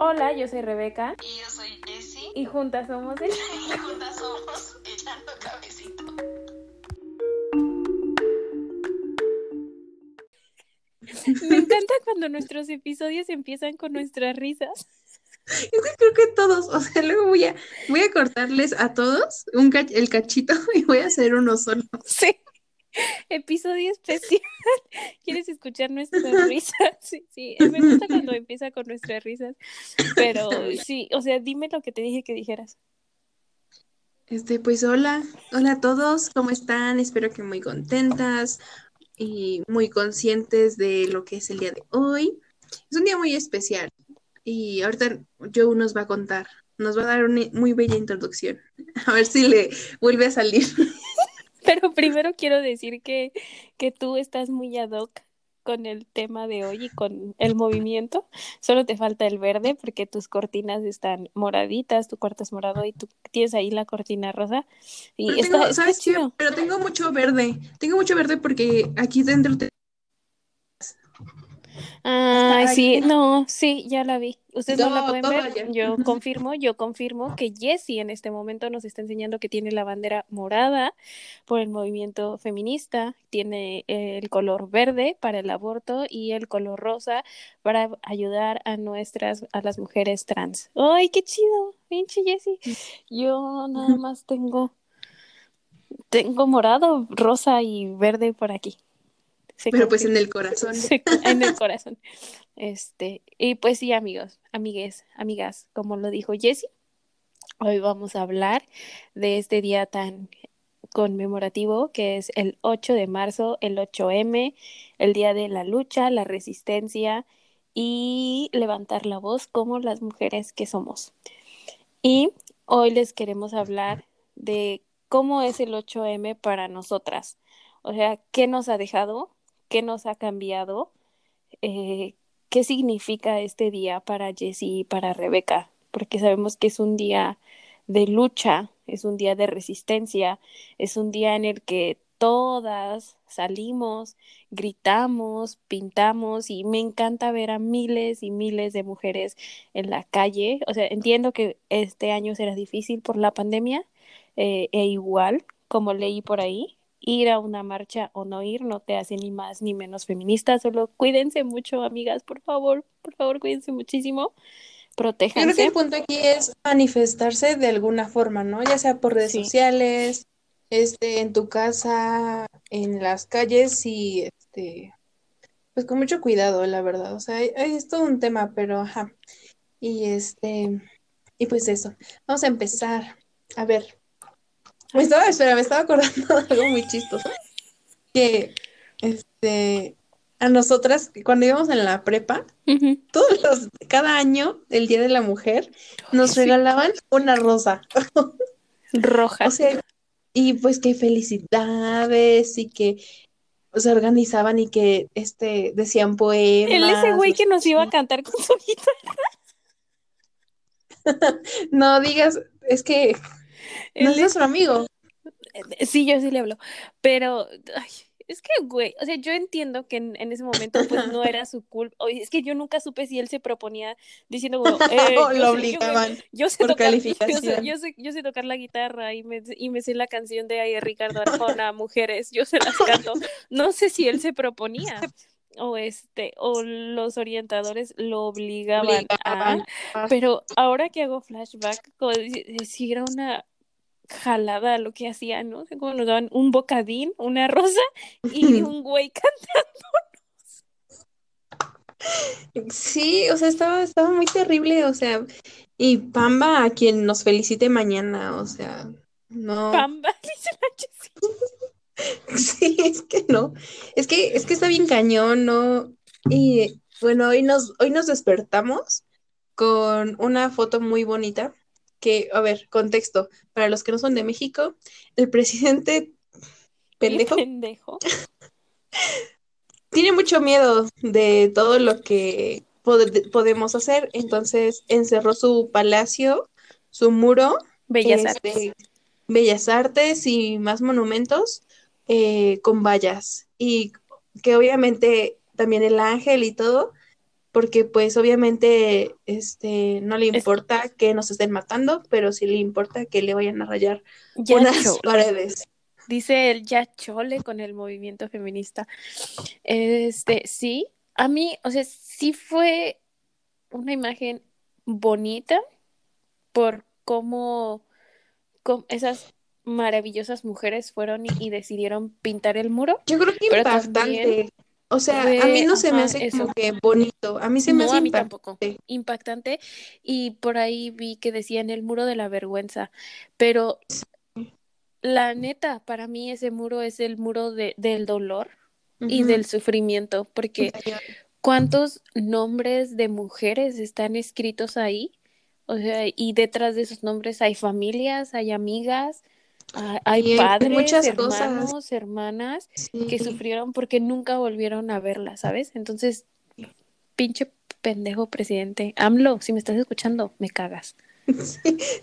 Hola, yo soy Rebeca. Y yo soy Jessie. Y juntas somos el... Y juntas somos Echando Cabecito. Me encanta cuando nuestros episodios empiezan con nuestras risas. Es que creo que todos, o sea, luego voy a, voy a cortarles a todos un cach- el cachito y voy a hacer uno solo. Sí. Episodio especial. ¿Quieres escuchar nuestras risas? Sí, sí. Me gusta cuando empieza con nuestras risas. Pero sí, o sea, dime lo que te dije que dijeras. Este, pues hola, hola a todos, ¿cómo están? Espero que muy contentas y muy conscientes de lo que es el día de hoy. Es un día muy especial y ahorita Joe nos va a contar, nos va a dar una muy bella introducción. A ver si le vuelve a salir. Pero primero quiero decir que, que tú estás muy ad hoc con el tema de hoy y con el movimiento. Solo te falta el verde porque tus cortinas están moraditas, tu cuarto es morado y tú tienes ahí la cortina rosa. Y Pero está, tengo, está ¿sabes chido. Pero tengo mucho verde, tengo mucho verde porque aquí dentro te- Ay, Hasta sí, no, sí, ya la vi. Ustedes no la pueden ver. Yo confirmo, yo confirmo que Jessie en este momento nos está enseñando que tiene la bandera morada por el movimiento feminista, tiene eh, el color verde para el aborto y el color rosa para ayudar a nuestras, a las mujeres trans. ¡Ay, qué chido! Pinche Jessie. Yo nada más tengo, tengo morado, rosa y verde por aquí. Se pero pues en el corazón. En el corazón. Este, y pues sí, amigos, amigues, amigas, como lo dijo Jessie, hoy vamos a hablar de este día tan conmemorativo que es el 8 de marzo, el 8M, el día de la lucha, la resistencia y levantar la voz como las mujeres que somos. Y hoy les queremos hablar de cómo es el 8M para nosotras. O sea, qué nos ha dejado, qué nos ha cambiado, eh, qué significa este día para Jessie y para Rebeca, porque sabemos que es un día de lucha, es un día de resistencia, es un día en el que todas salimos, gritamos, pintamos y me encanta ver a miles y miles de mujeres en la calle. O sea, entiendo que este año será difícil por la pandemia eh, e igual, como leí por ahí, ir a una marcha o no ir no te hace ni más ni menos feminista, solo cuídense mucho, amigas, por favor, por favor, cuídense muchísimo, Yo creo que protéjanse. el punto aquí es manifestarse de alguna forma, ¿no? Ya sea por redes Sí. sociales, este, en tu casa, en las calles y este, pues con mucho cuidado, la verdad. O sea, es todo un tema, pero ajá. Y este, y pues eso. Vamos a empezar. A ver. Me estaba, espera, me estaba acordando de algo muy chistoso. Que este, a nosotras, cuando íbamos en la prepa, todos los, cada año, el Día de la Mujer, nos Sí. regalaban una rosa. Roja. O sea, y pues que felicidades y que se organizaban y que este decían Él poemas. ese güey que nos iba a cantar con su guitarra. No digas, es que no es es- nuestro amigo. Sí, yo sí le hablo, pero ay, es que, güey, o sea, yo entiendo que en, en ese momento pues no era su culpa, es que yo nunca supe si él se proponía diciendo, eh, yo O sé- lo yo- obligaban Yo sé, por tocar, yo sé, yo sé, yo sé tocar la guitarra y me, y me sé la canción de ahí Ricardo Arjona, Mujeres, yo se las canto. No sé si él se proponía o este o los orientadores lo obligaban a, Obligaban. Pero ahora que hago flashback, como si era una jalada lo que hacían, ¿no? Como nos daban un bocadín, una rosa y un güey Sí, o sea, estaba, estaba muy terrible, o sea, y Pamba a quien nos felicite mañana, o sea, no. cantando dice la. Sí, es que no. Es que, es que está bien cañón, ¿no? Y bueno, hoy nos, hoy nos despertamos con una foto muy bonita. Que, a ver, contexto, para los que no son de México, el presidente pendejo pendejo. tiene mucho miedo de todo lo que pod- podemos hacer, entonces encerró su palacio, su muro Bellas este, artes. Bellas Artes y más monumentos eh, con vallas. Y que obviamente también el ángel y todo, porque pues obviamente este no le importa que nos estén matando, pero sí le importa que le vayan a rayar Ya unas chole. paredes. Dice el ya chole con el movimiento feminista. Este, sí, a mí, o sea, sí fue una imagen bonita por cómo, cómo esas maravillosas mujeres fueron y, y decidieron pintar el muro. Yo creo que impactante. O sea, a mí no se me hace como eso. que bonito, a mí se me No, hace a mí impactante. tampoco. Impactante. Y por ahí vi que decían el muro de la vergüenza. Pero la neta, para mí ese muro es el muro de, del dolor y del sufrimiento. Porque ¿cuántos nombres de mujeres están escritos ahí? O sea, y detrás de esos nombres hay familias, hay amigas, hay, hay padres, muchas cosas. hermanos, hermanas que sufrieron porque nunca volvieron a verla, ¿sabes? Entonces, pinche pendejo presidente. AMLO, si me estás escuchando, me cagas.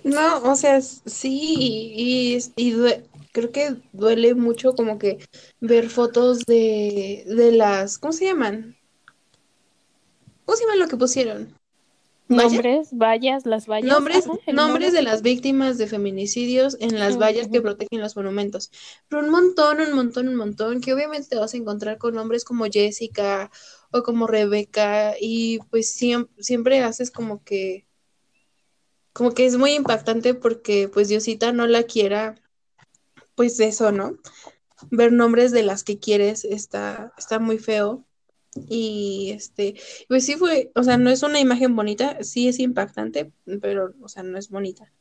No, o sea, sí, y, y creo que duele mucho como que ver fotos de, de las, ¿cómo se llaman? ¿Cómo se llaman lo que pusieron? Nombres, vallas, las vallas. Nombres, ajá, nombres de las víctimas de feminicidios en las vallas que protegen los monumentos. Pero un montón, un montón, un montón, que obviamente te vas a encontrar con nombres como Jessica o como Rebeca y pues siem- siempre haces como que, como que es muy impactante porque pues Diosita no la quiera, pues eso, ¿no? Ver nombres de las que quieres está, está muy feo. Y este, pues sí fue, o sea, no es una imagen bonita, sí es impactante, pero, o sea, no es bonita.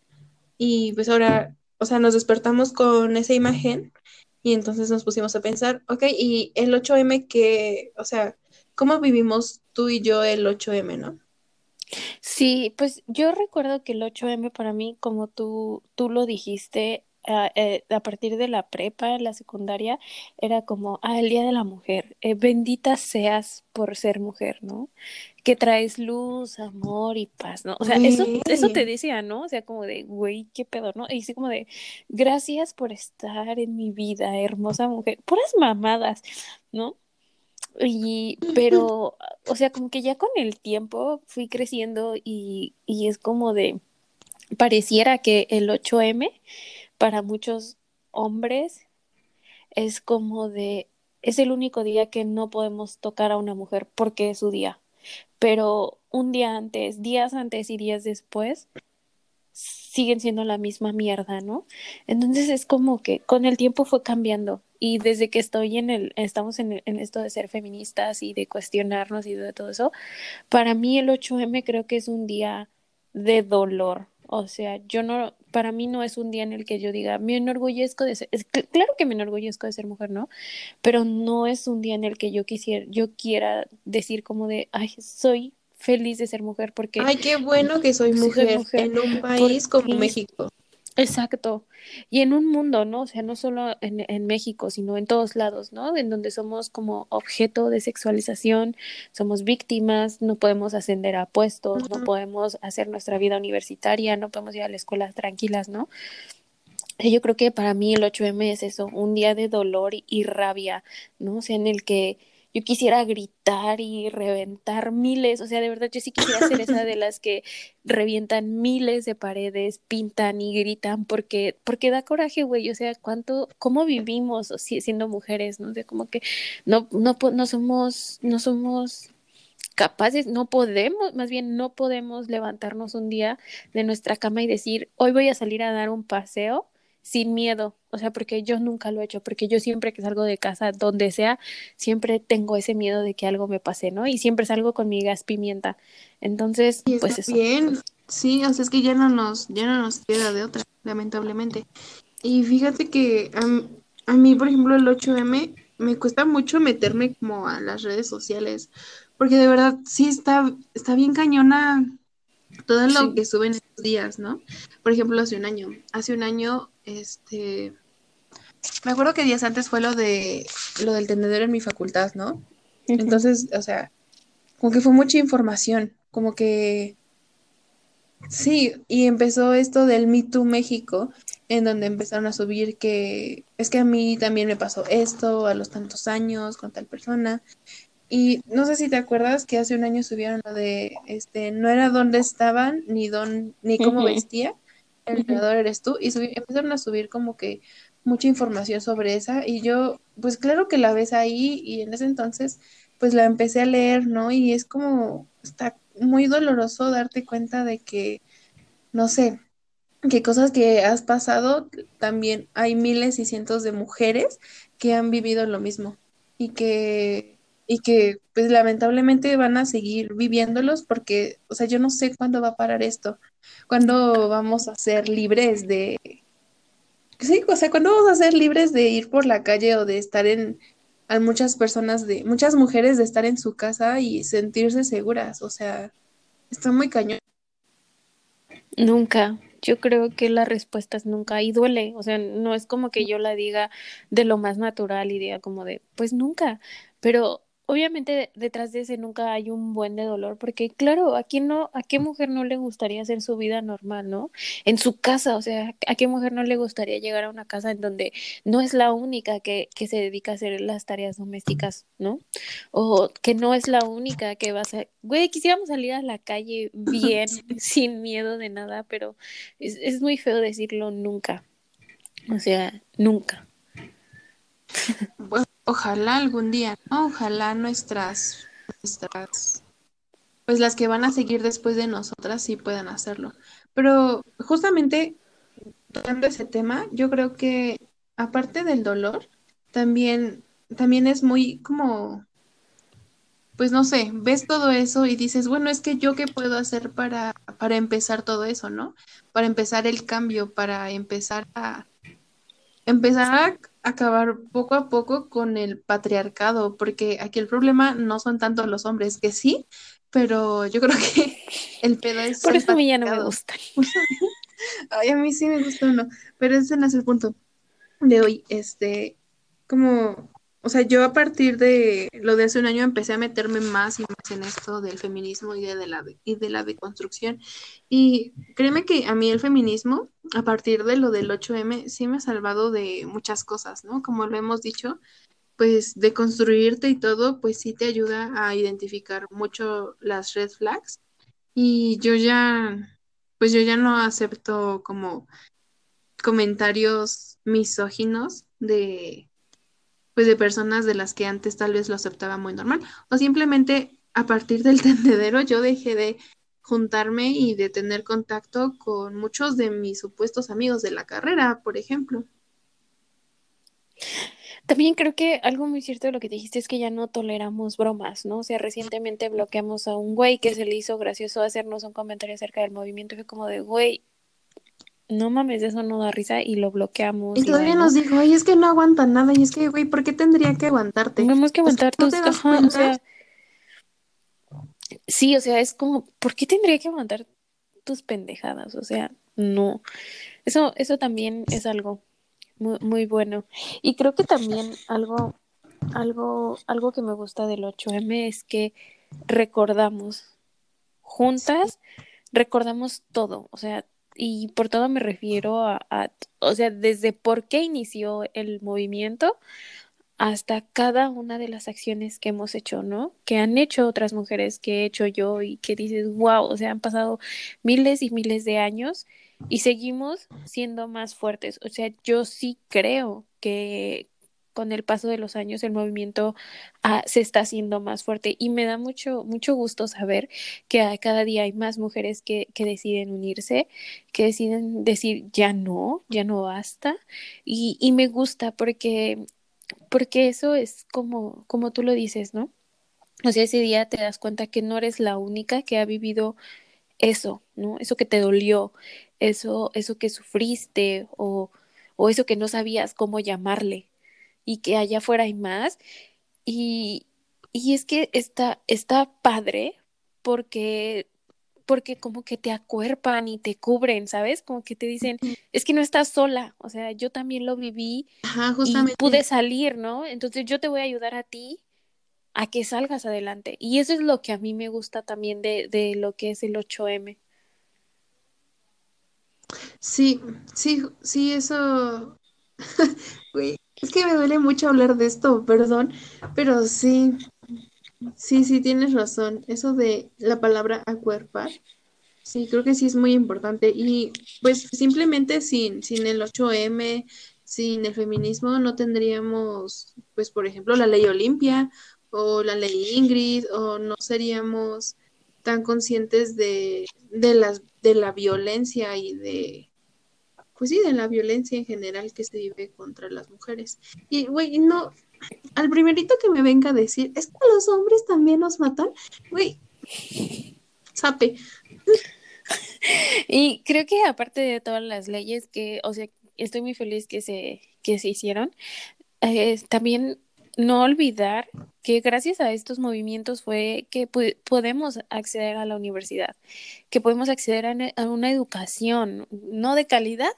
Y pues ahora, o sea, nos despertamos con esa imagen y entonces nos pusimos a pensar, ok, y el 8M que, o sea, ¿cómo vivimos tú y yo el 8M, no? Sí, pues yo recuerdo que el 8M para mí, como tú, tú lo dijiste, a, eh, a partir de la prepa, la secundaria, era como, ah, el Día de la Mujer, eh, bendita seas por ser mujer, ¿no? Que traes luz, amor y paz, ¿no? O sea, eso, eso te decía, ¿no? O sea, como de, güey, qué pedo, ¿no? Y así como de, gracias por estar en mi vida, hermosa mujer, puras mamadas, ¿no? Y, pero, o sea, como que ya con el tiempo fui creciendo y, y es como de, pareciera que el 8M para muchos hombres es como de, es el único día que no podemos tocar a una mujer porque es su día. Pero un día antes, días antes y días después, siguen siendo la misma mierda, ¿no? Entonces es como que con el tiempo fue cambiando y desde que estoy en el, estamos en, en esto de ser feministas y de cuestionarnos y de todo eso, para mí el 8M creo que es un día de dolor. O sea, yo no, para mí no es un día en el que yo diga, me enorgullezco de ser, es cl- claro que me enorgullezco de ser mujer, ¿no? Pero no es un día en el que yo quisiera, yo quiera decir como de, ay, soy feliz de ser mujer porque Ay, qué bueno que soy mujer en un país como México. Exacto. Y en un mundo, ¿no? O sea, no solo en, en México, sino en todos lados, ¿no? En donde somos como objeto de sexualización, somos víctimas, no podemos ascender a puestos, no podemos hacer nuestra vida universitaria, no podemos ir a la escuela tranquilas, ¿no? Y Yo creo que para mí el 8M es eso, un día de dolor y, y rabia, ¿no? O sea, en el que yo quisiera gritar y reventar miles, o sea, de verdad yo sí quisiera ser esa de las que revientan miles de paredes, pintan y gritan porque porque da coraje, güey, o sea, cuánto cómo vivimos o si- siendo mujeres, ¿no? O sea, como que no no no somos no somos capaces, no podemos, más bien no podemos levantarnos un día de nuestra cama y decir, hoy voy a salir a dar un paseo sin miedo, o sea, porque yo nunca lo he hecho, porque yo siempre que salgo de casa, donde sea, siempre tengo ese miedo de que algo me pase, ¿no? Y siempre salgo con mi gas pimienta. Entonces, Y pues eso. bien. Sí, o sea, es que ya no nos, ya no nos queda de otra, lamentablemente. Y fíjate que a, mí, por ejemplo, el 8M me cuesta mucho meterme como a las redes sociales, porque de verdad sí está, está bien cañona todo lo Sí. que suben estos días, ¿no? Por ejemplo, hace un año, hace un año, este, me acuerdo que días antes fue lo de, lo del tendedero en mi facultad, ¿no? Entonces, o sea, como que fue mucha información, como que sí, y empezó esto del Me Too México, en donde empezaron a subir que es que a mí también me pasó esto a los tantos años con tal persona. Y no sé si te acuerdas que hace un año subieron lo de, este, no era dónde estaban, ni dónde, ni cómo Ujú, vestía, el entrenador eres tú, y empezaron a subir como que mucha información sobre esa, y yo, pues claro que la ves ahí, y en ese entonces, pues la empecé a leer, ¿no? Y es como, está muy doloroso darte cuenta de que, no sé, que cosas que has pasado, también hay miles y cientos de mujeres que han vivido lo mismo y que, y que pues lamentablemente van a seguir viviéndolos porque, o sea, yo no sé cuándo va a parar esto, cuándo vamos a ser libres de, sí, o sea, cuándo vamos a ser libres de ir por la calle o de estar en, a muchas personas de, muchas mujeres de estar en su casa y sentirse seguras, o sea, está muy cañón. Nunca. Yo creo que la respuesta es nunca y duele. O sea, no es como que yo la diga de lo más natural y diga como de, pues nunca. Pero obviamente detrás de ese nunca hay un buen de dolor, porque claro, a quién no, a qué mujer no le gustaría hacer su vida normal, ¿no? En su casa, o sea, a qué mujer no le gustaría llegar a una casa en donde no es la única que, que se dedica a hacer las tareas domésticas, ¿no? O que no es la única que va a ser, güey, quisiéramos salir a la calle bien, sin miedo de nada, pero es, es muy feo decirlo nunca. O sea, nunca. Bueno, ojalá algún día, ¿no? Ojalá nuestras, nuestras, pues las que van a seguir después de nosotras sí puedan hacerlo. Pero justamente tocando ese tema, yo creo que aparte del dolor, también, también es muy como, pues no sé, ves todo eso y dices, bueno, es que yo qué puedo hacer para, para empezar todo eso, ¿no? Para empezar el cambio, para empezar a empezar a acabar poco a poco con el patriarcado, porque aquí el problema no son tanto los hombres, que sí, pero yo creo que el pedo es Por eso a mí ya no me gusta. Ay, a mí sí me gusta uno, pero ese no es el punto de hoy. Este, como, o sea, yo a partir de lo de hace un año empecé a meterme más y más en esto del feminismo y de, la, y de la deconstrucción. Y créeme que a mí el feminismo, a partir de lo del 8M, sí me ha salvado de muchas cosas, ¿no? Como lo hemos dicho, pues de construirte y todo, pues sí te ayuda a identificar mucho las red flags. Y yo ya, pues yo ya no acepto como comentarios misóginos de, pues de personas de las que antes tal vez lo aceptaba muy normal. O simplemente a partir del tendedero yo dejé de juntarme y de tener contacto con muchos de mis supuestos amigos de la carrera, por ejemplo. También creo que algo muy cierto de lo que dijiste es que ya no toleramos bromas, ¿no? O sea, recientemente bloqueamos a un güey que se le hizo gracioso hacernos un comentario acerca del movimiento y fue como de, güey, no mames, eso no da risa y lo bloqueamos. Y todavía nos dijo, ay, es que no aguanta nada, y es que, güey, ¿por qué tendría que aguantarte? Tenemos que aguantar ¿no tus... Ajá, o cuenta? sea, sí, o sea, es como, ¿por qué tendría que aguantar tus pendejadas? O sea, no. Eso, eso también es algo muy, muy bueno. Y creo que también algo, algo, algo que me gusta del 8M es que recordamos juntas, recordamos todo, o sea, y por todo me refiero a, o sea, desde por qué inició el movimiento hasta cada una de las acciones que hemos hecho, ¿no? Que han hecho otras mujeres, que he hecho yo y que dices, wow, o sea, han pasado miles y miles de años y seguimos siendo más fuertes. O sea, yo sí creo que con el paso de los años el movimiento ah, se está haciendo más fuerte y me da mucho, mucho gusto saber que cada día hay más mujeres que, que deciden unirse, que deciden decir, ya no, ya no basta. Y, y me gusta porque porque eso es como, como tú lo dices, ¿no? O sea, ese día te das cuenta que no eres la única que ha vivido eso, ¿no? Eso que te dolió, eso, eso que sufriste o, o eso que no sabías cómo llamarle y que allá afuera hay más. Y, y es que está, está padre porque, porque como que te acuerpan y te cubren, ¿sabes? Como que te dicen, es que no estás sola, o sea, yo también lo viví Ajá, y justamente. pude salir, ¿no? Entonces yo te voy a ayudar a ti a que salgas adelante. Y eso es lo que a mí me gusta también de, de lo que es el 8M. Sí, sí, sí, eso. Güey, es que me duele mucho hablar de esto, perdón, pero sí, Sí, sí, tienes razón. Eso de la palabra acuerpar, sí, creo que sí es muy importante. Y pues simplemente sin, sin el 8M, sin el feminismo, no tendríamos, pues, por ejemplo, la ley Olimpia o la ley Ingrid, o no seríamos tan conscientes de, de las, de la violencia y de, pues sí, de la violencia en general que se vive contra las mujeres. Y, güey, no, al primerito que me venga a decir, es que los hombres también nos matan, güey, sape. Y creo que aparte de todas las leyes que, o sea, estoy muy feliz que se, que se hicieron, eh, también no olvidar que gracias a estos movimientos fue que podemos acceder a la universidad, que podemos acceder a, a, una educación, no de calidad,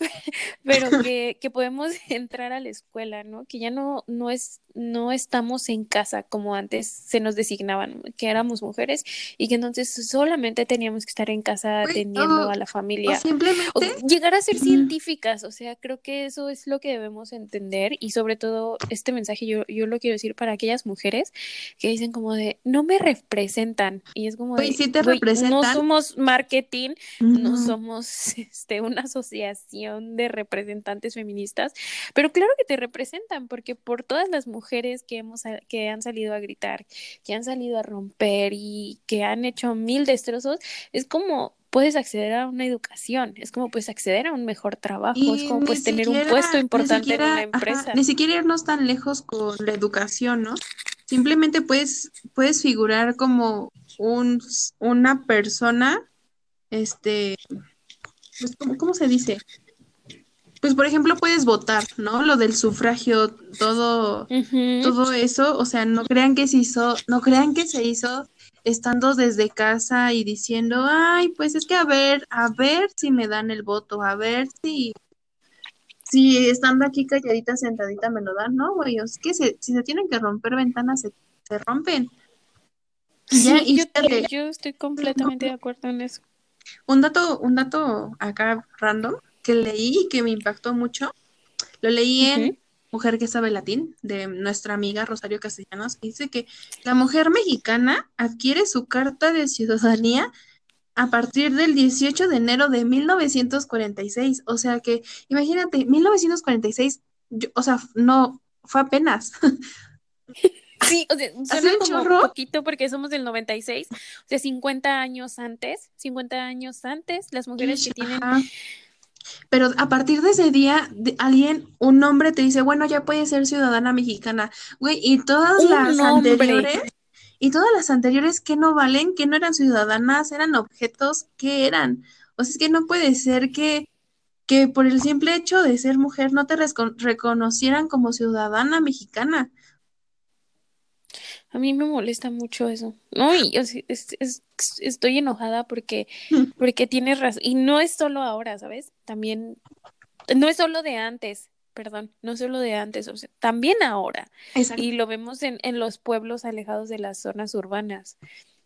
pero que, que, podemos entrar a la escuela, ¿no? Que ya no, no, es, no estamos en casa como antes se nos designaban, que éramos mujeres y que entonces solamente teníamos que estar en casa atendiendo a la familia. O simplemente, O llegar a ser científicas, o sea, creo que eso es lo que debemos entender y sobre todo este mensaje yo, yo lo quiero decir para aquellas mujeres que dicen como de, no me representan y es como de, sí te "Güey, no representan". somos marketing, no somos este, una asociación de representantes feministas, pero claro que te representan porque por todas las mujeres que, hemos, que han salido a gritar, que han salido a romper y que han hecho mil destrozos, es como puedes acceder a una educación, es como puedes acceder a un mejor trabajo, es como puedes tener un puesto importante en una ajá, empresa. ni siquiera irnos tan lejos con la educación, ¿no? Simplemente puedes, puedes figurar como un, una persona, este, pues, ¿cómo, cómo se dice? Pues, por ejemplo, puedes votar, ¿no? Lo del sufragio, todo, todo eso, o sea, no crean que se hizo, no crean que se hizo estando desde casa y diciendo, ay, pues es que a ver, a ver si me dan el voto, a ver si, si estando aquí calladita, sentadita me lo dan, no, güey, es que se- si se tienen que romper ventanas, se, se rompen. Y ya, Sí, y yo, fíjate, yo estoy completamente de acuerdo en eso. un dato, un dato acá random que leí y que me impactó mucho, lo leí en. Mujer que sabe latín, de nuestra amiga Rosario Castellanos, que dice que la mujer mexicana adquiere su carta de ciudadanía a partir del 18 de enero de 1946. O sea que, imagínate, 1946, yo- o sea, no, fue apenas. Sí, o sea, ¿Hace suena un como chorro? poquito porque somos del 96, o sea, 50 años antes, 50 años antes, las mujeres que tienen. Pero a partir de ese día, alguien, un hombre te dice, bueno, ya puedes ser ciudadana mexicana. Güey, y todas Un las anteriores, y todas las anteriores que no valen, que no eran ciudadanas, eran objetos, ¿qué eran? O sea, es que no puede ser que, que por el simple hecho de ser mujer no te reconocieran como ciudadana mexicana. A mí me molesta mucho eso. No, y es- estoy enojada porque, porque tienes razón. Y no es solo ahora, ¿sabes? También, no es solo de antes, perdón, no es solo de antes, o sea, también ahora. Exacto. Y lo vemos en, en los pueblos alejados de las zonas urbanas,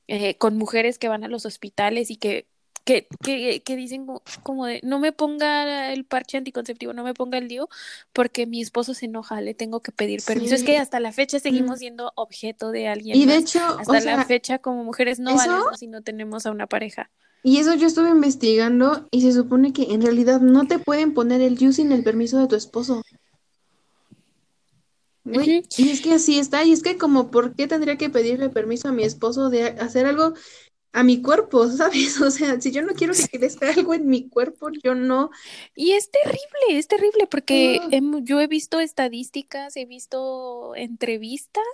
eh, con mujeres que van a los hospitales y que, que, que, que dicen como, de, no me ponga el parche anticonceptivo, no me ponga el DIU, porque mi esposo se enoja, le tengo que pedir permiso. Es que hasta la fecha seguimos Mm. siendo objeto de alguien Y de más. hecho, Hasta la sea, fecha como mujeres no ¿eso? valemos si no tenemos a una pareja. y eso yo estuve investigando y se supone que en realidad no te pueden poner el you sin el permiso de tu esposo. Y es que así está, y es que como, ¿por qué tendría que pedirle permiso a mi esposo de hacer algo a mi cuerpo, ¿sabes? O sea, si yo no quiero que crezca algo en mi cuerpo, yo no. Y es terrible, es terrible porque yo he visto estadísticas, he visto entrevistas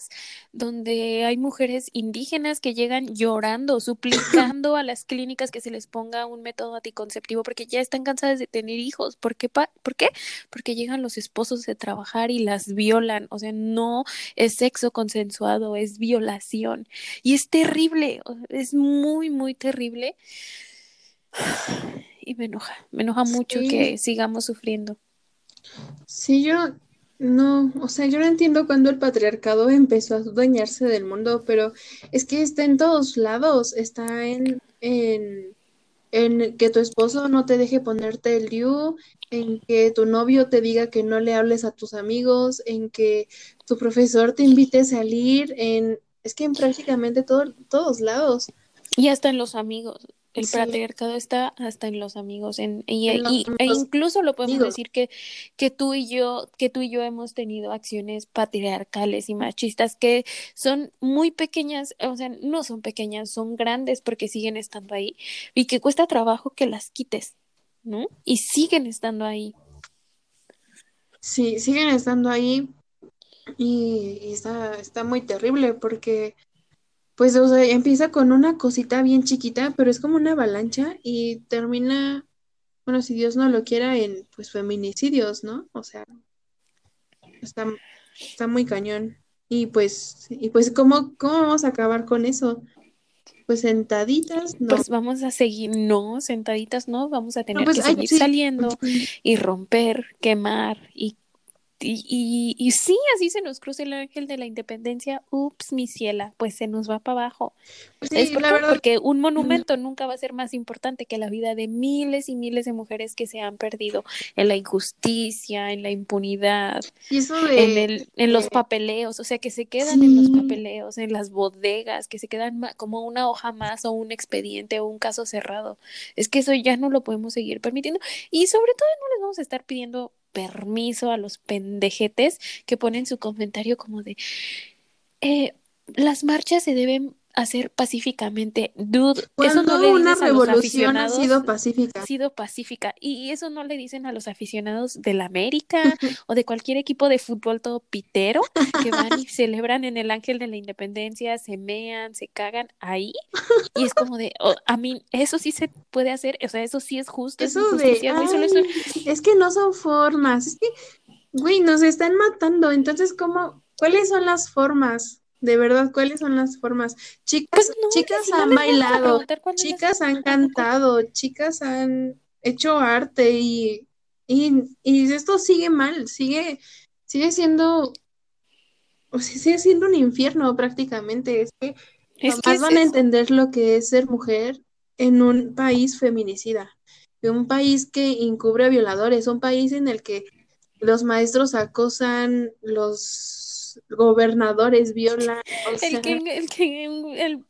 donde hay mujeres indígenas que llegan llorando, suplicando a las clínicas que se les ponga un método anticonceptivo porque ya están cansadas de tener hijos. ¿Por qué? pa- ¿Por qué? Porque llegan los esposos de trabajar y las violan. O sea, no es sexo consensuado, es violación. Y es terrible, es muy, muy terrible. Y me enoja, me enoja mucho Sí. que sigamos sufriendo. Sí, yo no, o sea, yo no entiendo cuándo el patriarcado empezó a adueñarse del mundo, pero es que está en todos lados, está en, en, en que tu esposo no te deje ponerte el DIU, en que tu novio te diga que no le hables a tus amigos, en que tu profesor te invite a salir, en es que en prácticamente todo, todos lados. Y hasta en los amigos. El Sí. patriarcado está hasta en los amigos. En, y, En los y- e incluso lo podemos amigos. decir que, que tú y yo, que tú y yo hemos tenido acciones patriarcales y machistas que son muy pequeñas, o sea, no son pequeñas, son grandes porque siguen estando ahí y que cuesta trabajo que las quites, ¿no? Y siguen estando ahí. Sí, siguen estando ahí y, y está, está muy terrible porque, pues, o sea, empieza con una cosita bien chiquita, pero es como una avalancha y termina, bueno, si Dios no lo quiera, en, pues, feminicidios, ¿no? O sea, está, está muy cañón. Y pues, y pues, ¿cómo, cómo vamos a acabar con eso? Pues sentaditas, no. Pues vamos a seguir, no, sentaditas, no, vamos a tener pues, que ay, seguir sí. saliendo y romper, quemar y, y, y, y sí, así se nos cruza el ángel de la independencia. Ups, mi ciela, pues se nos va para abajo. ¿Es sí, por la qué? verdad, Porque un monumento nunca va a ser más importante que la vida de miles y miles de mujeres que se han perdido en la injusticia, en la impunidad, y eso de, en el, en los papeleos, o sea, que se quedan en los papeleos, en las bodegas, que se quedan como una hoja más o un expediente o un caso cerrado. Es que eso ya no lo podemos seguir permitiendo y sobre todo no les vamos a estar pidiendo permiso a los pendejetes que ponen su comentario como de eh, las marchas se deben hacer pacíficamente. Dude, eso no le una dices a los revolución ha aficionados sido pacífica. ha sido pacífica. Y eso no le dicen a los aficionados del América o de cualquier equipo de fútbol todo pitero que van y celebran en el Ángel de la Independencia, se mean, se cagan ahí. Y es como de, oh, a mí, eso sí se puede hacer, o sea, eso sí es justo, es Eso de, solo eso- "Ay, es que no son formas, es que, güey, nos están matando, entonces, ¿cómo, cuáles son las formas? De verdad, ¿cuáles son las formas? Chicas, Pues no, chicas si han bailado, chicas han cantado, chicas han hecho arte y, y, y esto sigue mal, sigue, sigue siendo, o sea, sigue siendo un infierno prácticamente, es que Es que es van a entender lo que es ser mujer en un país feminicida, en un país que encubre a violadores, un país en el que los maestros acosan, los gobernadores violan, o sea, El que, el que, el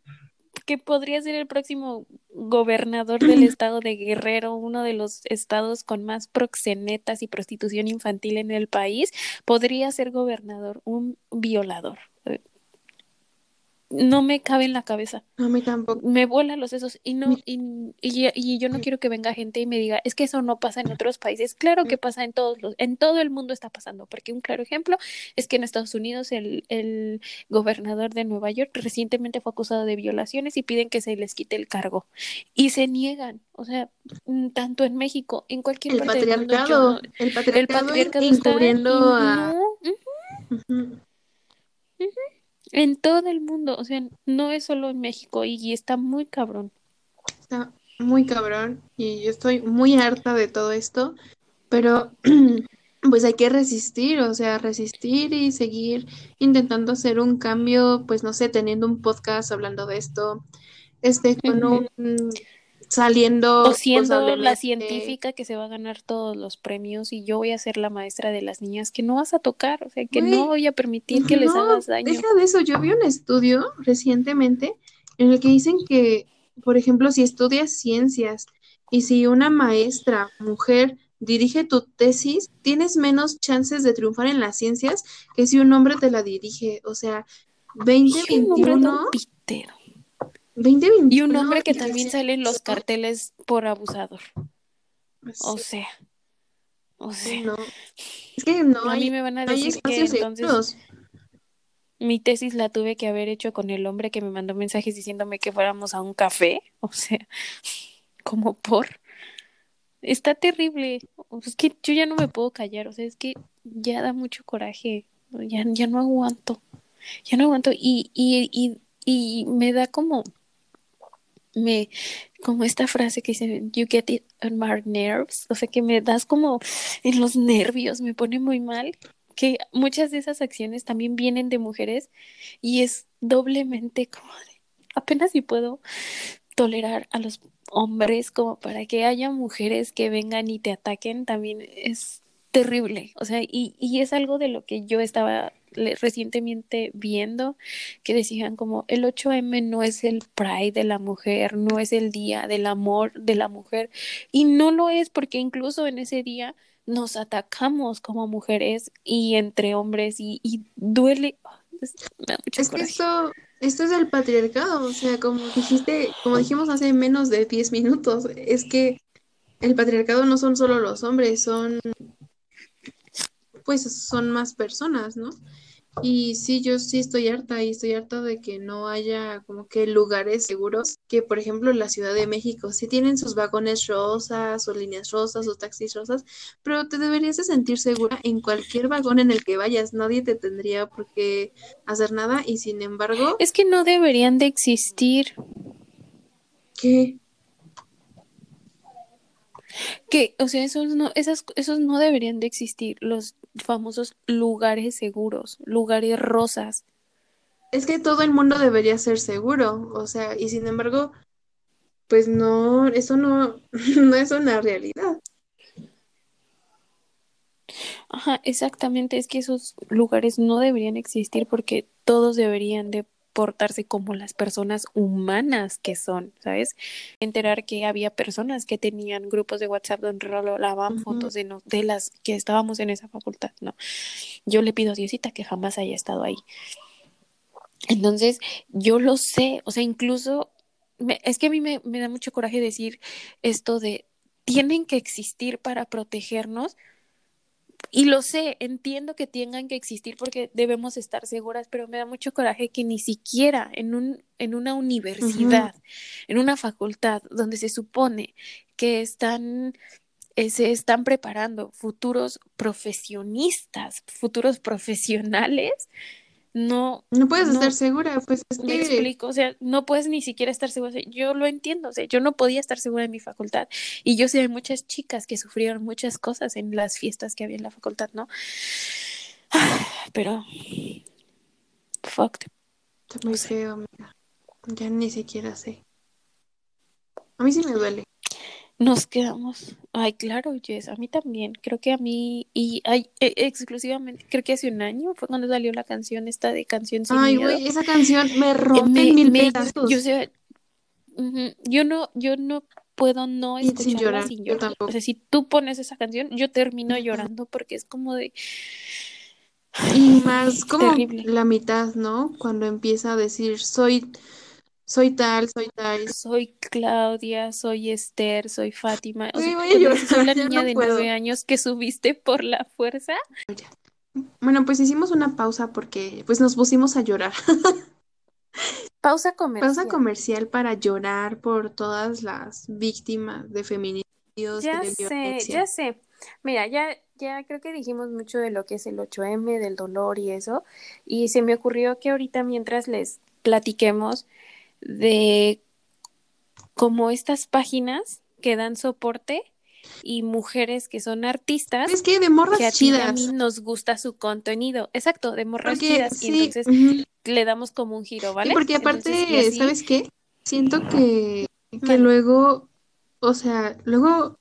que podría ser el próximo gobernador del estado de Guerrero, uno de los estados con más proxenetas y prostitución infantil en el país, podría ser gobernador, un violador. No me cabe en la cabeza, a mí tampoco. me vuelan los sesos y no y, y, y yo no quiero que venga gente y me diga, es que eso no pasa en otros países. Claro que pasa en todos los, en todo el mundo está pasando, porque un claro ejemplo es que en Estados Unidos el, el gobernador de Nueva York recientemente fue acusado de violaciones y piden que se les quite el cargo y se niegan, o sea, mm, tanto en México, en cualquier El parte del mundo, yo patriarcado, el el patriarcado está a... no, mm. En todo el mundo, o sea, no es solo en México y, está muy cabrón. Está muy cabrón y yo estoy muy harta de todo esto, pero pues hay que resistir, o sea, resistir y seguir intentando hacer un cambio, pues no sé, teniendo un podcast hablando de esto, este, con un saliendo O siendo la científica que se va a ganar todos los premios y yo voy a ser la maestra de las niñas que no vas a tocar, o sea, que no voy a permitir que les hagas daño. deja de eso. Yo vi un estudio recientemente en el que dicen que, por ejemplo, si estudias ciencias y si una maestra mujer dirige tu tesis, tienes menos chances de triunfar en las ciencias que si un hombre te la dirige. O sea, Y un hombre 2021, todo pitero. 2021. Y un hombre que también sale en los carteles por abusador. O sí, sea, o sea, no. Es que no a mí me van a decir que entonces seguros. mi tesis la tuve que haber hecho con el hombre que me mandó mensajes diciéndome que fuéramos a un café. O sea, como por. Está terrible. O Es que yo ya no me puedo callar. O sea, es que ya da mucho coraje. Ya, ya no aguanto. Ya no aguanto. Y, y, y, y me da como. Me, como esta frase que dice, you get it on my nerves. O sea, que me das como en los nervios. Me pone muy mal. Que muchas de esas acciones también vienen de mujeres. Y es doblemente como de. Apenas si puedo tolerar a los hombres como para que haya mujeres que vengan y te ataquen también es terrible. O sea, y, y es algo de lo que yo estaba recientemente viendo que decían como el 8M no es el Pride de la mujer, no es el día del amor de la mujer. Y no lo es porque incluso en ese día nos atacamos como mujeres y entre hombres y, y duele. ah, es- me da mucho Es que esto, esto es el patriarcado, o sea, como dijiste, como dijimos hace menos de 10 minutos, es que el patriarcado no son solo los hombres, son, pues, son más personas, ¿no? Y sí, yo sí estoy harta y estoy harta de que no haya como que lugares seguros, que por ejemplo la Ciudad de México sí tienen sus vagones rosas o líneas rosas o taxis rosas, pero te deberías de sentir segura en cualquier vagón en el que vayas, nadie te tendría por qué hacer nada y sin embargo, Es que no deberían de existir. ¿qué? Que, o sea, esos no, esas, esos no deberían de existir, los famosos lugares seguros, lugares rosas. Es que todo el mundo debería ser seguro, o sea, y sin embargo, pues no, eso no, no es una realidad. Ajá, exactamente, es que esos lugares no deberían existir porque todos deberían de portarse como las personas humanas que son, ¿sabes? Enterar que había personas que tenían grupos de WhatsApp donde rolaban fotos de, no- de las que estábamos en esa facultad, ¿no? Yo le pido a Diosita que jamás haya estado ahí. Entonces, yo lo sé, o sea, incluso, me- es que a mí me, me da mucho coraje decir esto de, tienen que existir para protegernos, y lo sé, entiendo que tengan que existir porque debemos estar seguras, pero me da mucho coraje que ni siquiera en un, en una universidad, en una facultad donde se supone que están, eh, se están preparando futuros profesionistas, futuros profesionales, no, No puedes no, estar segura, pues es me que, explico, o sea, no puedes ni siquiera estar segura. O sea, yo lo entiendo, o sea, yo no podía estar segura en mi facultad. Y yo sé de muchas chicas que sufrieron muchas cosas en las fiestas que había en la facultad, ¿no? Pero, fuck. está muy feo, amiga. Ya ni siquiera sé. A mí sí me duele. Nos quedamos. Ay, claro, Jess, a mí también. Creo que a mí, y ay, e- exclusivamente, creo que hace un año fue cuando salió la canción esta de Canción sin Ay, güey, esa canción me Eh, rompe me, mil me, pedazos. yo sé, ujú, yo no, yo no puedo no Y sin escucharla llorar, sin yo llorar. O sea, si tú pones esa canción, yo termino llorando porque es como de Y más como terrible. la mitad, ¿no? Cuando empieza a decir, soy, soy tal, soy tal. Soy Claudia, soy Esther, soy Fátima. O sea, soy la niña no de nueve años que subiste por la fuerza. Bueno, pues hicimos una pausa porque pues nos pusimos a llorar. Pausa Pausa comercial. comercial para llorar por todas las víctimas de feminicidios y Ya de sé, violencia. ya sé. Mira, ya, ya creo que dijimos mucho de lo que es el 8M, del dolor y eso. Y se me ocurrió que ahorita mientras les platiquemos de como estas páginas que dan soporte y mujeres que son artistas Es que de que morras a ti y a mí chidas. nos gusta su contenido. Exacto, de morras Porque chidas. Y sí, entonces ujú. le damos como un giro, Y ¿vale? porque Entonces, y aparte, así, ¿sabes qué? Siento que, que luego, o sea, luego,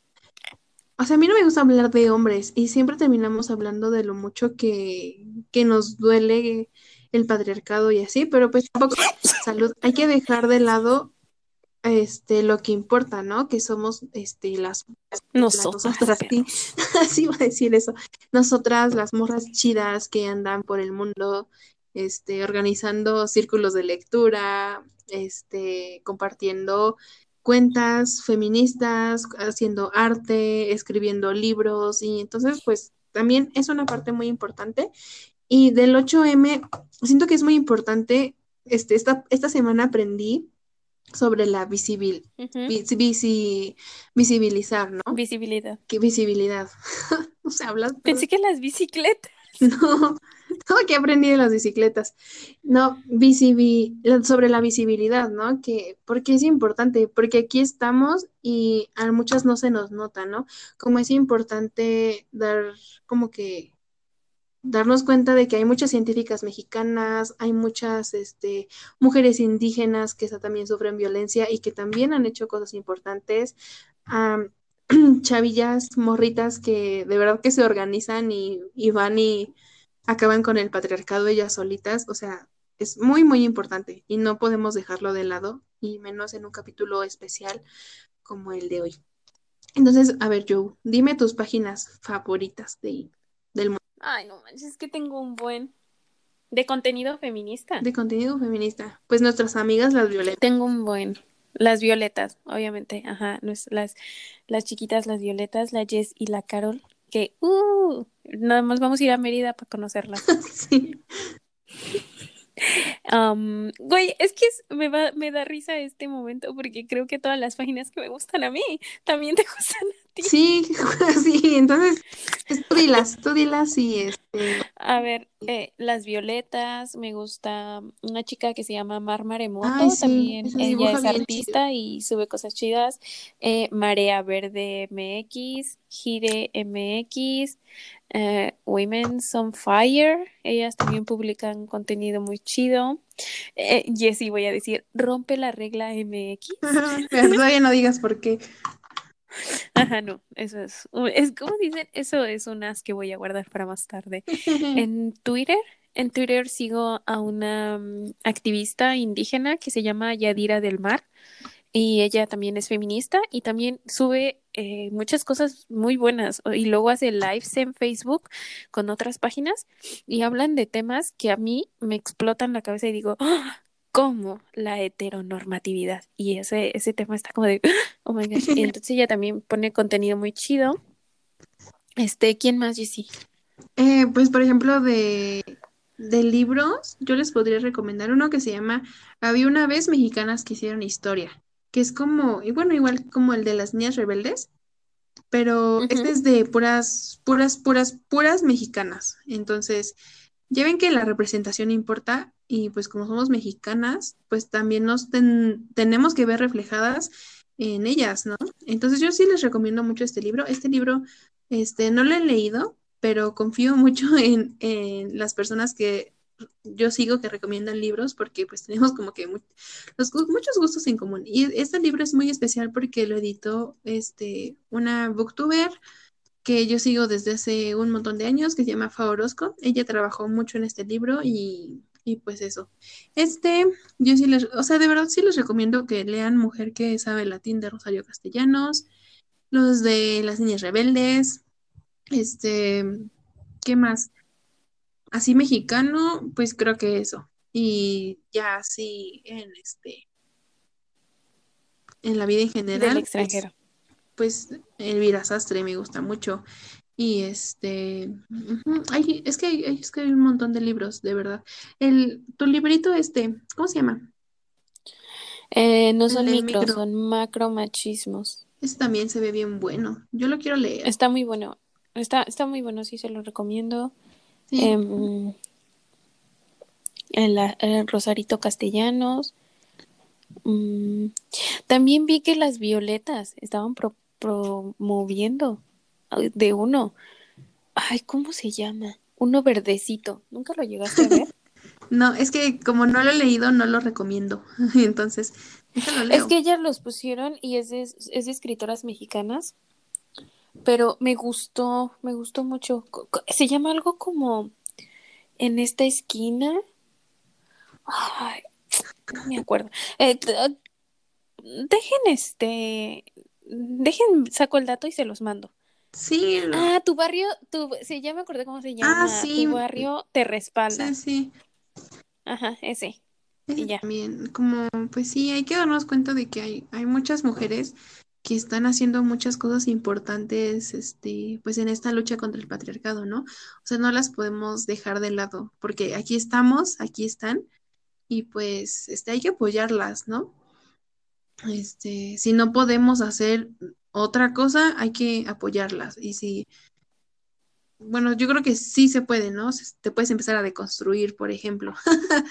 o sea, a mí no me gusta hablar de hombres y siempre terminamos hablando de lo mucho que, que nos duele el patriarcado y así, pero pues tampoco, salud, hay que dejar de lado este lo que importa, ¿no? Que somos este las Nosotras, nosotras, sí, así iba a decir eso. Nosotras, las morras chidas que andan por el mundo, este, organizando círculos de lectura, este, compartiendo cuentas feministas, haciendo arte, escribiendo libros, y entonces, pues, también es una parte muy importante. Y del 8M, siento que es muy importante, este, esta, esta semana aprendí sobre la visibil, Ujú. vis- visi- visibilizar, ¿no? Visibilidad. ¿Qué visibilidad? No sé hablar, Pensé que las bicicletas. no, todo que aprendí de las bicicletas. No, visibi- sobre la visibilidad, ¿no? Que, porque es importante, porque aquí estamos y a muchas no se nos nota, ¿no? Como es importante dar, como que darnos cuenta de que hay muchas científicas mexicanas, hay muchas este, mujeres indígenas que también sufren violencia y que también han hecho cosas importantes. Chavillas, morritas que de verdad que se organizan y, y van y acaban con el patriarcado ellas solitas, o sea, es muy, muy importante y no podemos dejarlo de lado, y menos en un capítulo especial como el de hoy. Entonces, a ver, Joe, dime tus páginas favoritas de. Ay, no manches, es que tengo un buen de contenido feminista. De contenido feminista. Pues nuestras amigas las violetas. Tengo un buen. Las violetas, obviamente, ajá, las, las chiquitas, las violetas, la Jess y la Carol, que, uh, nada más vamos a ir a Mérida para conocerlas. sí. Am, güey, es que es- me va, me da risa este momento porque creo que todas las páginas que me gustan a mí también te gustan a. Sí, sí, entonces, pues, tú dilas, tú dilas y este, A ver, eh, las violetas, me gusta una chica que se llama Mar Maremoto, Ay, sí, también ella es artista y sube cosas chidas. Eh, Marea Verde MX, Gire MX, eh, Women's on Fire, ellas también publican contenido muy chido. Eh, Jessie, voy a decir, Rompe la regla MX. pero todavía no digas por qué. Ajá, no, eso es, es como dicen, eso es unas que voy a guardar para más tarde. En Twitter, en Twitter sigo a una mm, activista indígena que se llama Yadira del Mar y ella también es feminista y también sube eh, muchas cosas muy buenas y luego hace lives en Facebook con otras páginas y hablan de temas que a mí me explotan la cabeza y digo, "Ah, ¿cómo la heteronormatividad? Y ese, ese tema está como de, oh my gosh. Y entonces ella también pone contenido muy chido. Este, ¿quién más, Jessie? Eh, pues, por ejemplo, de, de libros, yo les podría recomendar uno que se llama Había una vez mexicanas que hicieron historia, que es como, y bueno, igual como el de las niñas rebeldes, pero este es de puras, puras, puras, puras mexicanas. Entonces, ya ven que la representación importa y pues como somos mexicanas, pues también nos ten- tenemos que ver reflejadas en ellas, ¿no? Entonces yo sí les recomiendo mucho este libro. Este libro, este, no lo he leído, pero confío mucho en, las personas que yo sigo que recomiendan libros porque pues tenemos como que mu- los muchos gustos en común. Y este libro es muy especial porque lo editó este, una booktuber que yo sigo desde hace un montón de años, que se llama Fa Orozco. Ella trabajó mucho en este libro y, y pues eso. Este, yo sí les, o sea, de verdad sí les recomiendo que lean Mujer que sabe latín de Rosario Castellanos, los de Las Niñas Rebeldes, este, ¿qué más? Así mexicano, pues creo que eso. Y ya así en este, en la vida en general, Del pues, extranjero. pues Elvira Sastre me gusta mucho. Y este, ujú, ay, es que hay, es que hay un montón de libros, de verdad. El, tu librito este, ¿cómo se llama? Eh, no El son del micros, micro. son macromachismos. Ese también se ve bien bueno. Yo lo quiero leer. Está muy bueno. Está, está muy bueno, sí se lo recomiendo. Sí. Em, en Rosarito Castellanos. Mm, también vi que las violetas estaban pro- promoviendo de uno. Ay, ¿cómo se llama? Uno verdecito. ¿Nunca lo llegaste a ver? No, es que como no lo he leído, no lo recomiendo. Entonces, Es que ellas los pusieron y es de, es de escritoras mexicanas, pero me gustó, me gustó mucho. Se llama algo como en esta esquina. Ay, no me acuerdo. Eh, dejen este, dejen, saco el dato y se los mando. Sí, lo- Ah, tu barrio, tu, sí, ya me acordé cómo se llama. Ah, sí. Tu barrio te respalda. sí, sí. Ajá, ese. Ese Y ya. también, como, pues sí, hay que darnos cuenta de que hay, hay muchas mujeres que están haciendo muchas cosas importantes, este, pues en esta lucha contra el patriarcado, ¿no? O sea, no las podemos dejar de lado, porque aquí estamos, aquí están, y pues, este, hay que apoyarlas, ¿no? Este, si no podemos hacer otra cosa, hay que apoyarlas, y si, bueno, yo creo que sí se puede, ¿no? Se- Te puedes empezar a deconstruir, por ejemplo.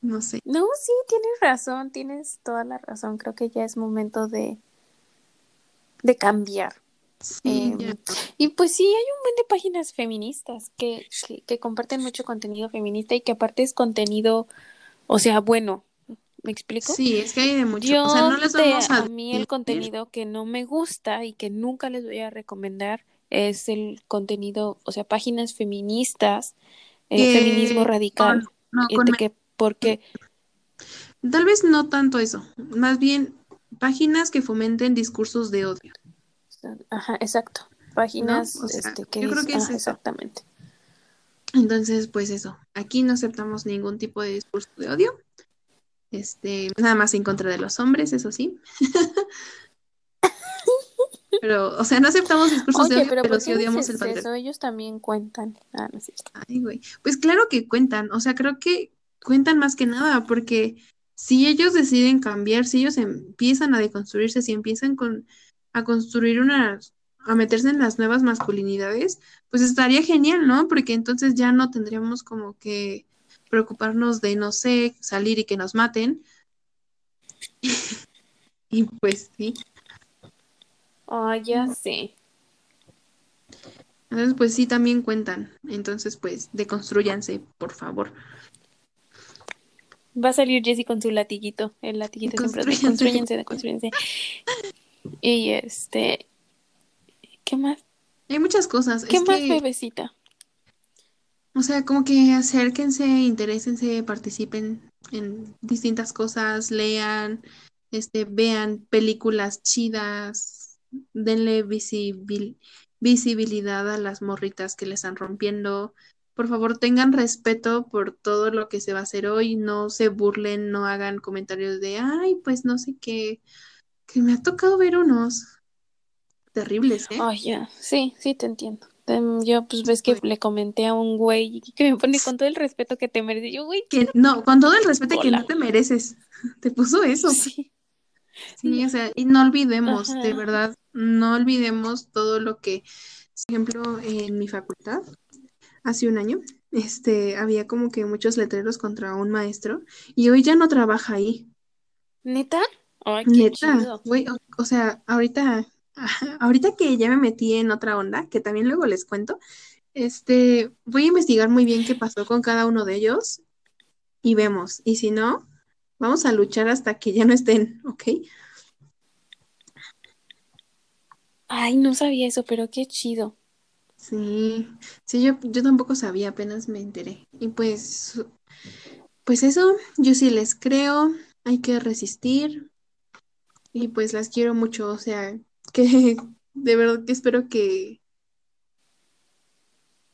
No sé. No, sí, tienes razón, tienes toda la razón. Creo que ya es momento de, de cambiar. Sí, Em, y pues sí, hay un buen de páginas feministas que, que, que comparten mucho contenido feminista y que aparte es contenido, o sea, bueno, ¿Me explico? Sí, es que hay de mucho. Yo o sea, no les vamos a, a mí el contenido que no me gusta y que nunca les voy a recomendar es el contenido, o sea, páginas feministas, eh, Que- feminismo radical, No, eh, con- de que porque tal vez no tanto eso, más bien páginas que fomenten discursos de odio. Ajá, exacto. Páginas O sea, este, que yo creo que es ajá, exactamente. Entonces, pues eso, aquí no aceptamos ningún tipo de discurso de odio. Este, nada más en contra de los hombres, eso sí. Pero, o sea, no aceptamos discursos de odio, pero pero, ¿por sí odiamos el patriarcado. Ellos también cuentan. Ah, no cierto. Ay, güey. Pues claro que cuentan, o sea, creo que cuentan más que nada, porque si ellos deciden cambiar, si ellos empiezan a deconstruirse, si empiezan con, a construir unas, a meterse en las nuevas masculinidades, pues estaría genial, ¿no? Porque entonces ya no tendríamos como que preocuparnos de, no sé, salir y que nos maten. Y pues sí. Ah, ya sé. Entonces, pues sí, también cuentan. Entonces, pues, deconstruyanse, por favor. Va a salir Jessie con su latiguito. El latiguito siempre es de Construyente. construyense, de construyense. Y este. ¿Qué más? Hay muchas cosas. ¿Qué es más, que, bebecita? O sea, como que acérquense, interésense, participen en distintas cosas, lean, este, vean películas chidas, denle visibil- visibilidad a las morritas que le están rompiendo. Por favor, tengan respeto por todo lo que se va a hacer hoy, no se burlen, no hagan comentarios de, ay, pues no sé qué, que me ha tocado ver unos terribles, ¿eh? Ay, ya. Sí, sí, te entiendo. Em, Yo, pues ves que le comenté a un güey que me pone con todo el respeto que te mereces. Yo, güey, Que no, con todo el respeto que no te mereces. Te puso eso. sí. Sí, o sea, y no olvidemos, de verdad, no olvidemos todo lo que, por ejemplo, en mi facultad, hace un año, este, había como que muchos letreros contra un maestro y hoy ya no trabaja ahí. ¿Neta? Ay, qué Neta, güey, o, o sea, ahorita, ahorita que ya me metí en otra onda, que también luego les cuento, este, voy a investigar muy bien qué pasó con cada uno de ellos y vemos, y si no, vamos a luchar hasta que ya no estén, ¿ok? Ay, no sabía eso, pero qué chido. Sí, sí, yo, yo tampoco sabía, apenas me enteré. Y pues, pues eso, yo sí les creo, hay que resistir y pues las quiero mucho, o sea, que de verdad que espero que,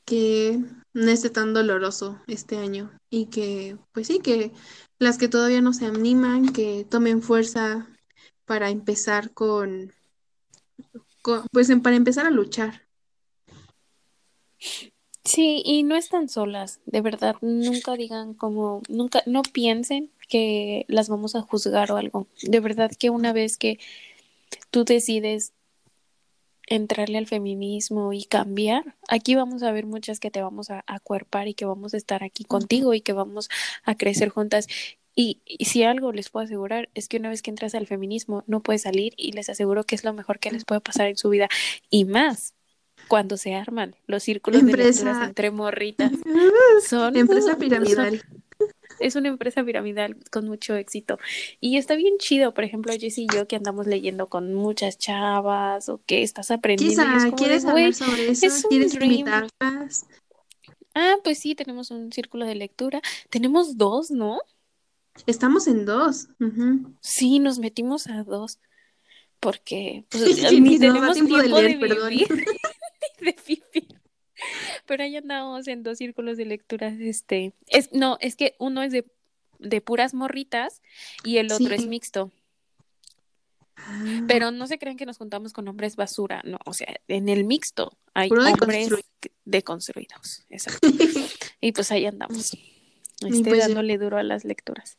que no esté tan doloroso este año y que, pues sí, que las que todavía no se animan, que tomen fuerza para empezar con, con pues para empezar a luchar. Sí, y no están solas, de verdad, nunca digan como, nunca, no piensen que las vamos a juzgar o algo. De verdad que una vez que tú decides entrarle al feminismo y cambiar, aquí vamos a ver muchas que te vamos a acuerpar y que vamos a estar aquí contigo y que vamos a crecer juntas. Y, y si algo les puedo asegurar es que una vez que entras al feminismo no puedes salir y les aseguro que es lo mejor que les puede pasar en su vida. Y más cuando se arman los círculos de lecturas entre morritas. Son Empresa son- piramidal. Es una empresa piramidal con mucho éxito. Y está bien chido, por ejemplo, Jessy y yo que andamos leyendo con muchas chavas o que estás aprendiendo. es Quizá, como de, ¿quieres "Güey, hablar sobre eso? es ¿Quieres dream". invitarlas? Ah, pues sí, tenemos un círculo de lectura. Tenemos dos, ¿no? Estamos en dos. Sí, nos metimos a dos. Porque pues, Es que ni tenemos tiempo de tiempo de leer, perdón. vivir, ni de vivir. Pero ahí andamos en dos círculos de lecturas, este, es, no, es que uno es de, de puras morritas y el otro es mixto. Ah, Pero no se crean que nos juntamos con hombres basura, no, o sea, en el mixto hay Puro hombres deconstruido. deconstruidos, exacto. Y pues ahí andamos, este, pues dándole duro a las lecturas.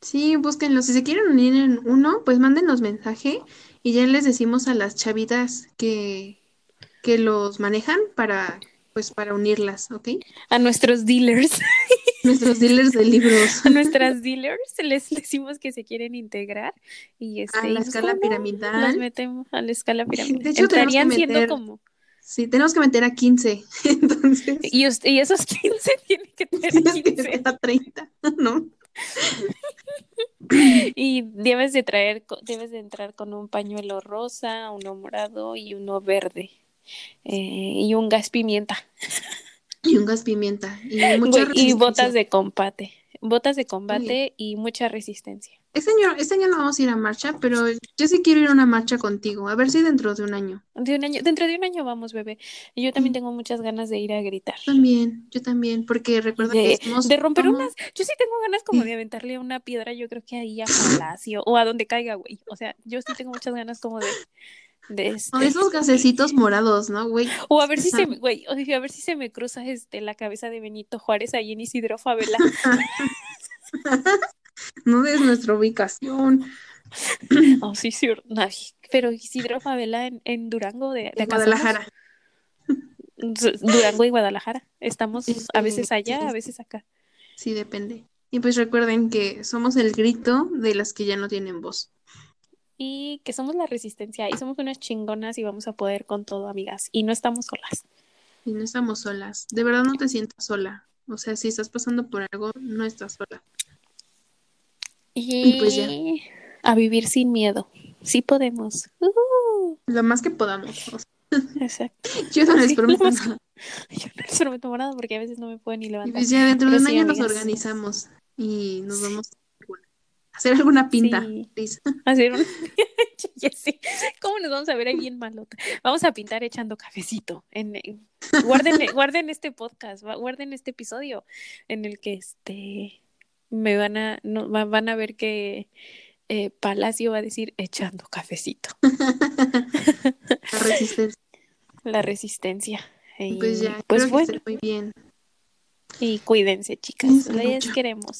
Sí, búsquenlo. Si se quieren unir en uno, pues mándenos mensaje y ya les decimos a las chavitas que, que los manejan para, pues, para unirlas, ¿ok? A nuestros dealers, Nuestros dealers de libros. a nuestras dealers les decimos que se quieren integrar y este, A y la pues, escala ¿cómo no? Las piramidal. metemos a la escala piramidal. De hecho, Entrarían siendo como, Sí, tenemos que meter a 15. Entonces, y, us- y esos 15 tienen que tener tienes que 15. meter a 30, ¿no? debes de traer, debes de entrar con un pañuelo rosa, uno morado y uno verde. Eh, y un gas pimienta. Y un gas pimienta. Y mucha y botas de combate. Botas de combate y mucha resistencia. Este año, este año no vamos a ir a marcha, pero yo sí quiero ir a una marcha contigo. A ver si dentro de un año. De un año, dentro de un año vamos, bebé. Y yo también Sí. tengo muchas ganas de ir a gritar. También, yo también, porque recuerda De, que somos, de romper unas. Yo sí tengo ganas como de aventarle una piedra, yo creo que ahí a Palacio o a donde caiga, güey. O sea, yo sí tengo muchas ganas como de. De este, o esos gasecitos morados, ¿no, güey? O a ver si se me, güey, o a ver si se me cruza este la cabeza de Benito Juárez ahí en Isidro Favela. No es nuestra ubicación. Oh, sí, sí, ay, pero Isidro Favela en, en Durango de, de Guadalajara. Durango y Guadalajara. Estamos a veces allá, a veces acá. Sí, depende. Y pues recuerden que somos el grito de las que ya no tienen voz. Y que somos la resistencia y somos unas chingonas y vamos a poder con todo, amigas. Y no estamos solas. Y no estamos solas. De verdad no te sientas sola. O sea, si estás pasando por algo, no estás sola. Y, Y pues ya. a vivir sin miedo. Sí podemos. Uh, Lo más que podamos. O sea, exacto. yo no les prometo nada. Yo no les prometo nada porque a veces no me puedo ni Y levantar. pues ya dentro de un año nos organizamos y nos vamos hacer alguna pinta. Sí. Liz. Hacer un... Ya sé. ¿Cómo nos vamos a ver ahí bien malota? Vamos a pintar echando cafecito. En... en- Guarden, guarden este podcast, guarden este episodio en el que este me van a, no, va- van a ver que eh, Palacio va a decir echando cafecito. La resistencia. La resistencia. Y, Pues ya, pues que bueno, muy bien. y cuídense, chicas. Les queremos.